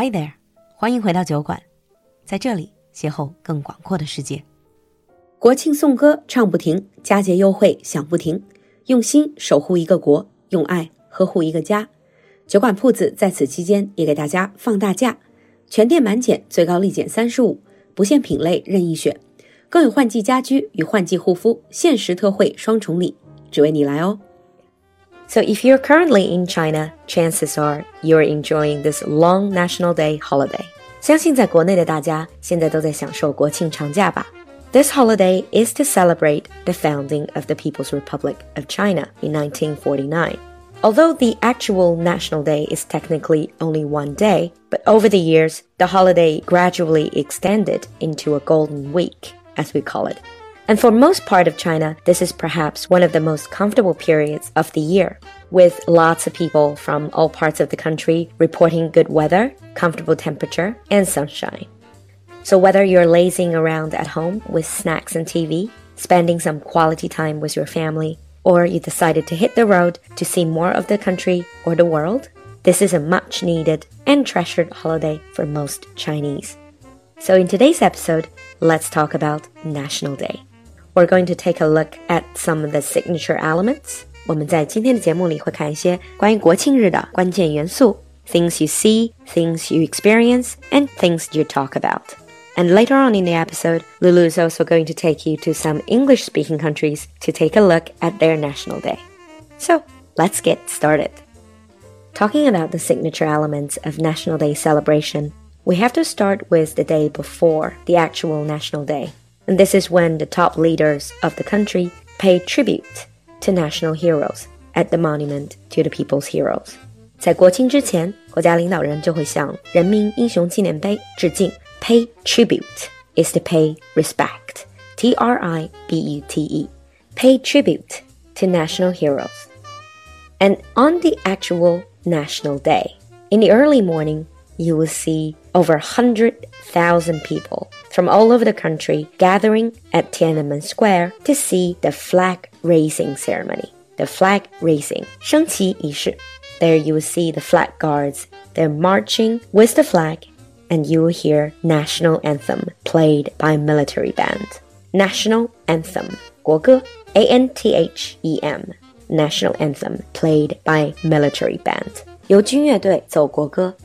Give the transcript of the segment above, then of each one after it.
Hi there，欢迎回到酒馆，在这里邂逅更广阔的世界。国庆颂歌唱不停，佳节优惠享不停，用心守护一个国，用爱呵护一个家。酒馆铺子在此期间也给大家放大假，全店满减，最高立减三十五，不限品类任意选，更有换季家居与换季护肤限时特惠双重礼，只为你来哦。So if you're currently in China, chances are you're enjoying this long National Day holiday. 相信在国内的大家现在都在享受国庆长假吧。This holiday is to celebrate the founding of the People's Republic of China in 1949. Although the actual National Day is technically only one day, but over the years, the holiday gradually extended into a golden week, as we call it. and for most part of China, this is perhaps one of the most comfortable periods of the year, with lots of people from all parts of the country reporting good weather, comfortable temperature, and sunshine. So whether you're lazing around at home with snacks and TV, spending some quality time with your family, or you decided to hit the road to see more of the country or the world, this is a much needed and treasured holiday for most Chinese. So, in today's episode, let's talk about National Day We're going to take a look at some of the signature elements. 我们在今天的节目里会看一些关于国庆日的关键元素，things you see, things you experience, and things you talk about. And later on in the episode, Lulu is also going to take you to some English speaking countries to take a look at their National Day. So let's get started. Talking about the signature elements of National Day celebration, we have to start with the day before the actual National Day. And this is when the top leaders of the country pay tribute to national heroes at the monument to the people's heroes. 在国庆之前，国家领导人就会向人民英雄纪念碑致敬。Pay tribute is to pay respect. T R I B U T E. Pay tribute to national heroes. And on the actual National Day, in the early morning, you will see over 100,000 people from all over the country gathering at Tiananmen Square to see the flag raising ceremony. The flag raising, 升旗仪式. There you will see the flag guards. They're marching with the flag and you will hear national anthem played by a military band. National anthem, 国歌, A N T H E M, national anthem played by military band. 由军乐队奏国歌.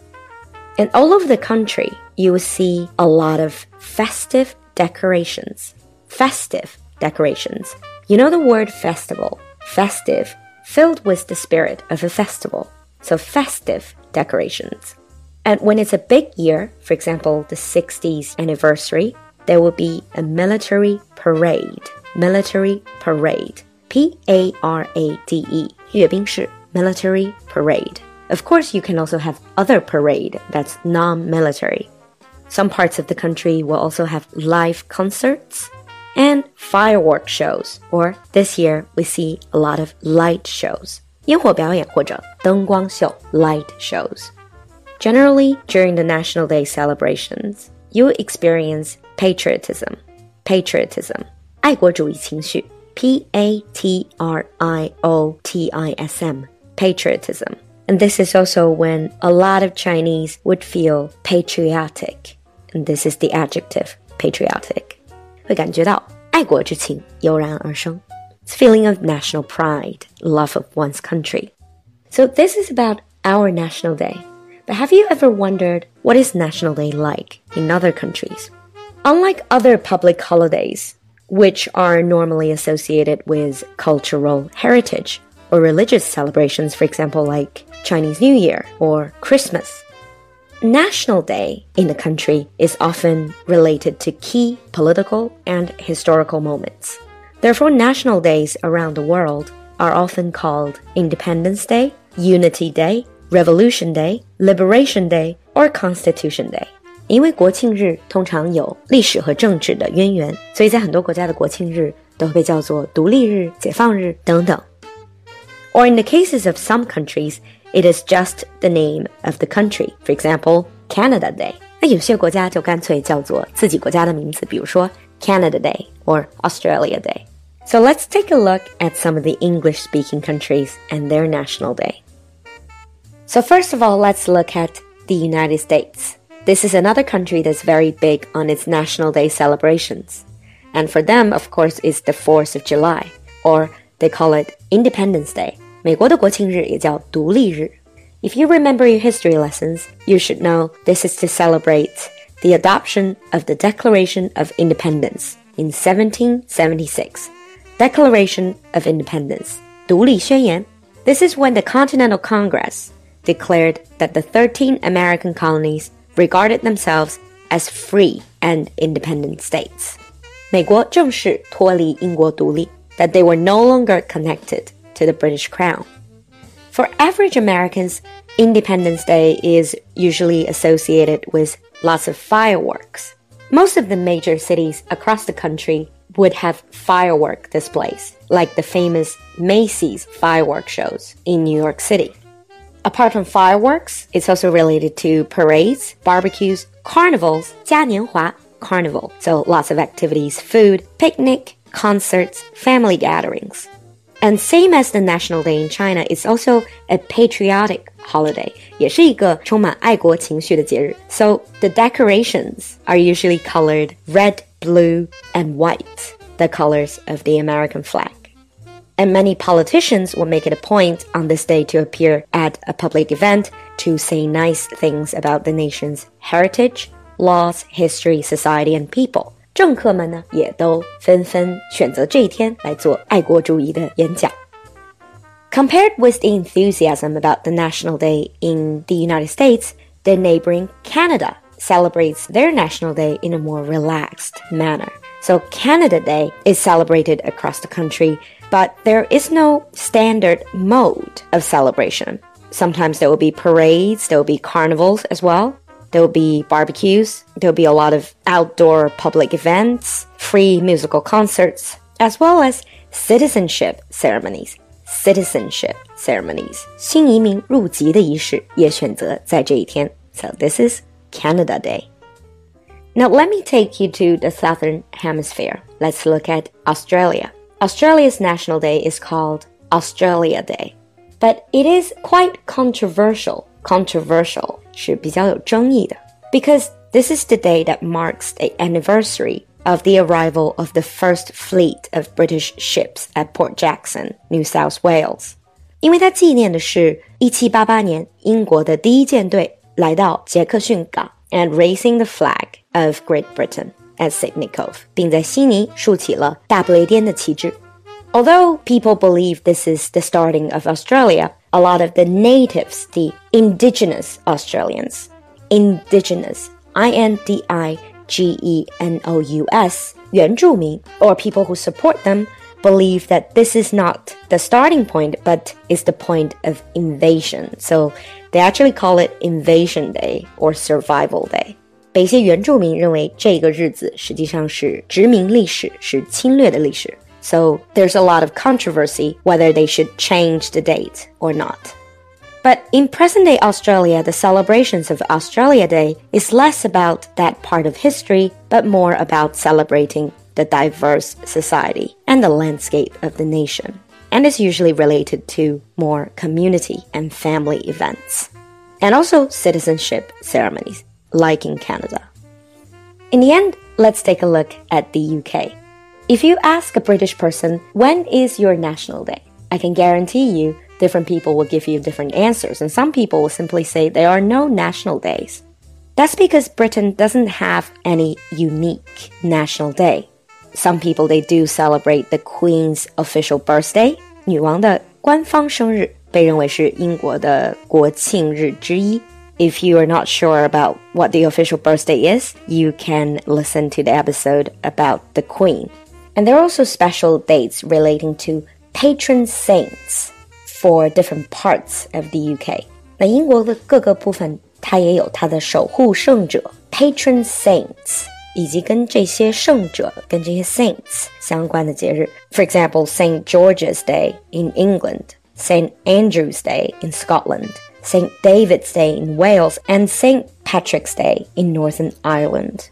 And all over the country, you will see a lot of festive decorations. Festive decorations. You know the word festival, festive, filled with the spirit of a festival. So festive decorations. And when it's a big year, for example, the 60th anniversary, there will be a military parade. Military parade. P A R A D E. 阅兵式 military parade. Of course, you can also have other parade that's non-military. Some parts of the country will also have live concerts and firework shows. Or this year, we see a lot of light shows. 烟火表演或者灯光秀 light shows. Generally, during the National Day celebrations, you experience patriotism. Patriotism. 爱国主义情绪 P A T R I O T I S M. Patriotism. And this is also when a lot of Chinese would feel patriotic. And this is the adjective patriotic. 会感觉到爱国之情油然而生. It's feeling of national pride, love of one's country. So this is about our National Day. But have you ever wondered what is National Day like in other countries? Unlike other public holidays, which are normally associated with cultural heritage or religious celebrations, for example, like Chinese New Year or Christmas, National Day in the country is often related to key political and historical moments. Therefore, national days around the world are often called Independence Day, Unity Day, Revolution Day, Liberation Day or Constitution Day。因为国庆日通常有历史和政治的渊源，所以在很多国家的国庆日都会被叫做独立日、解放日等等。 Or in the cases of some countries, it is just the name of the country. For example, Canada Day. 那有些国家就干脆叫做自己国家的名字，比如说 Canada Day or Australia Day. So let's take a look at some of the English speaking countries and their national day. So, first of all, let's look at the United States. This is another country that's very big on its National Day celebrations. And for them, of course, is the 4th of July, or they call it Independence Day. 美国的国庆日也叫独立日。If you remember your history lessons, you should know this is to celebrate the adoption of the Declaration of Independence in 1776. Declaration of Independence, 独立宣言. This is when the Continental Congress declared that the 13 American colonies regarded themselves as free and independent states. 美国正式脱离英国独立, that they were no longer connected to the British crown. For average Americans, Independence Day is usually associated with lots of fireworks. Most of the major cities across the country would have firework displays, like the famous Macy's firework shows in New York City. Apart from fireworks, it's also related to parades, barbecues, carnivals, 嘉年华, carnival. So lots of activities, food, picnic, concerts, family gatherings. And same as the National Day in China, it's also a patriotic holiday, 也是一个充满爱国情绪的节日. So the decorations are usually colored red, blue, and white, the colors of the American flag. And many politicians will make it a point on this day to appear at a public event to say nice things about the nation's heritage, laws, history, society, and people. 政客们呢，也都纷纷选择这一天来做爱国主义的演讲。Compared with the enthusiasm about the National Day in the United States, the neighboring Canada celebrates their National Day in a more relaxed manner. So Canada Day is celebrated across the country, but there is no standard mode of celebration. Sometimes there will be parades, there will be carnivals as well. There will be barbecues. There will be a lot of outdoor public events, free musical concerts, as well as citizenship ceremonies. Citizenship ceremonies. 新移民入籍的仪式也选择在这一天. So this is Canada Day. Now let me take you to the southern hemisphere. Let's look at Australia. Australia's national day is called Australia Day, but it is quite controversial. Controversial 是比较有争议的，because this is the day that marks the anniversary of the arrival of the first fleet of British ships at Port Jackson, New South Wales。因为它纪念的是1788年英国的第一舰队来到杰克逊港，and raising the flag of Great Britain at Sydney Cove，并在悉尼竖起了大不列颠的旗帜。Although people believe this is the starting of Australia, a lot of the natives, the indigenous Australians, indigenous, I N D I G E N O U S, 原住民, or people who support them, believe that this is not the starting point, but is the point of invasion. So they actually call it Invasion Day or Survival Day. 北些原住民认为这个日子实际上是殖民历史，是侵略的历史。 So there's a lot of controversy whether they should change the date or not. But in present day Australia, the celebrations of Australia Day is less about that part of history, but more about celebrating the diverse society and the landscape of the nation, and is usually related to more community and family events, and also citizenship ceremonies, like in Canada. In the end, let's take a look at the UK. If you ask a British person, when is your national day? I can guarantee you different people will give you different answers, and some people will simply say there are no national days. That's because Britain doesn't have any unique national day. Some people they do celebrate the Queen's official birthday, 女王的官方生日被认为是英国的国庆日之一。If you are not sure about what the official birthday is, you can listen to the episode about the Queen. And there are also special dates relating to patron saints for different parts of the UK. 那英国的各个部分，它也有它的守护圣者 patron saints，以及跟这些圣者、跟这些 saints 相关的节日。For example, Saint George's Day in England, Saint Andrew's Day in Scotland, Saint David's Day in Wales, and Saint Patrick's Day in Northern Ireland.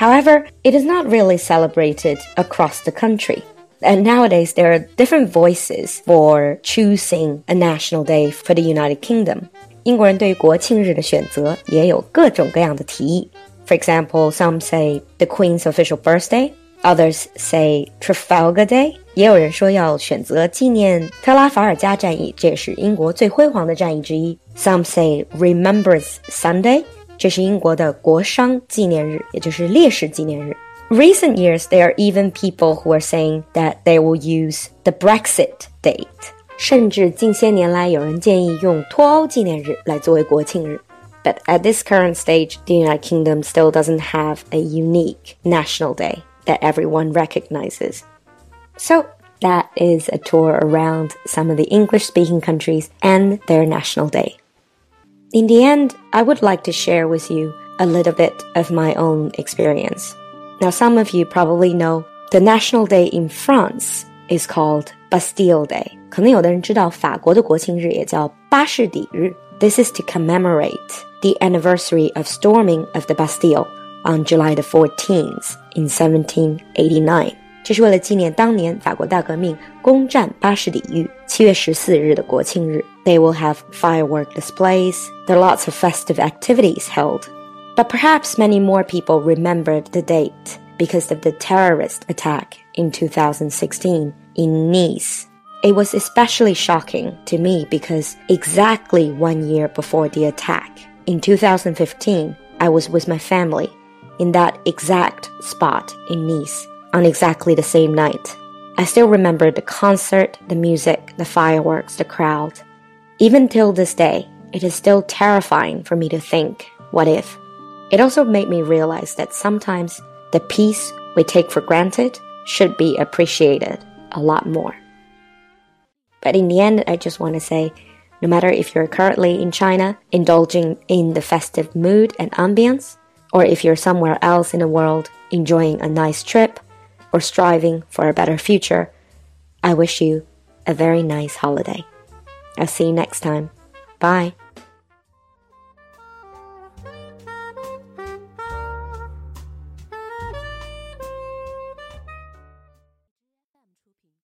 However, it is not really celebrated across the country. And nowadays, there are different voices for choosing a national day for the United Kingdom. 英国人对于国庆日的选择也有各种各样的提议。For example, some say the Queen's official birthday, others say Trafalgar Day。也有人说要选择纪念特拉法尔加战役，这也是英国最辉煌的战役之一。Some say Remembrance Sunday， 这是英国的国殇纪念日，也就是烈士纪念日。Recent years, there are even people who are saying that they will use the Brexit date. 甚至近些年来，有人建议用脱欧纪念日来作为国庆日。But at this current stage, the United Kingdom still doesn't have a unique national day that everyone recognizes. So that is a tour around some of the English speaking countries and their national day. In the end, I would like to share with you a little bit of my own experience. Now, some of you probably know the national day in France is called Bastille Day. 可能有的人知道法国的国庆日也叫巴士底日。This is to commemorate the anniversary of storming of the Bastille on July the 14th in 1789. 这是为了纪念当年法国大革命攻占巴士底狱七月十四日的国庆日。They will have firework displays. There are lots of festive activities held. But perhaps many more people remembered the date because of the terrorist attack in 2016 in Nice. It was especially shocking to me because exactly one year before the attack, in 2015, I was with my family in that exact spot in Nice on exactly the same night. I still remember the concert, the music, the fireworks, the crowd. Even till this day, it is still terrifying for me to think, what if? It also made me realize that sometimes the peace we take for granted should be appreciated a lot more. But in the end, I just want to say no matter if you're currently in China, indulging in the festive mood and ambience, or if you're somewhere else in the world enjoying a nice trip or striving for a better future, I wish you a very nice holiday. I'll see you next time. Bye.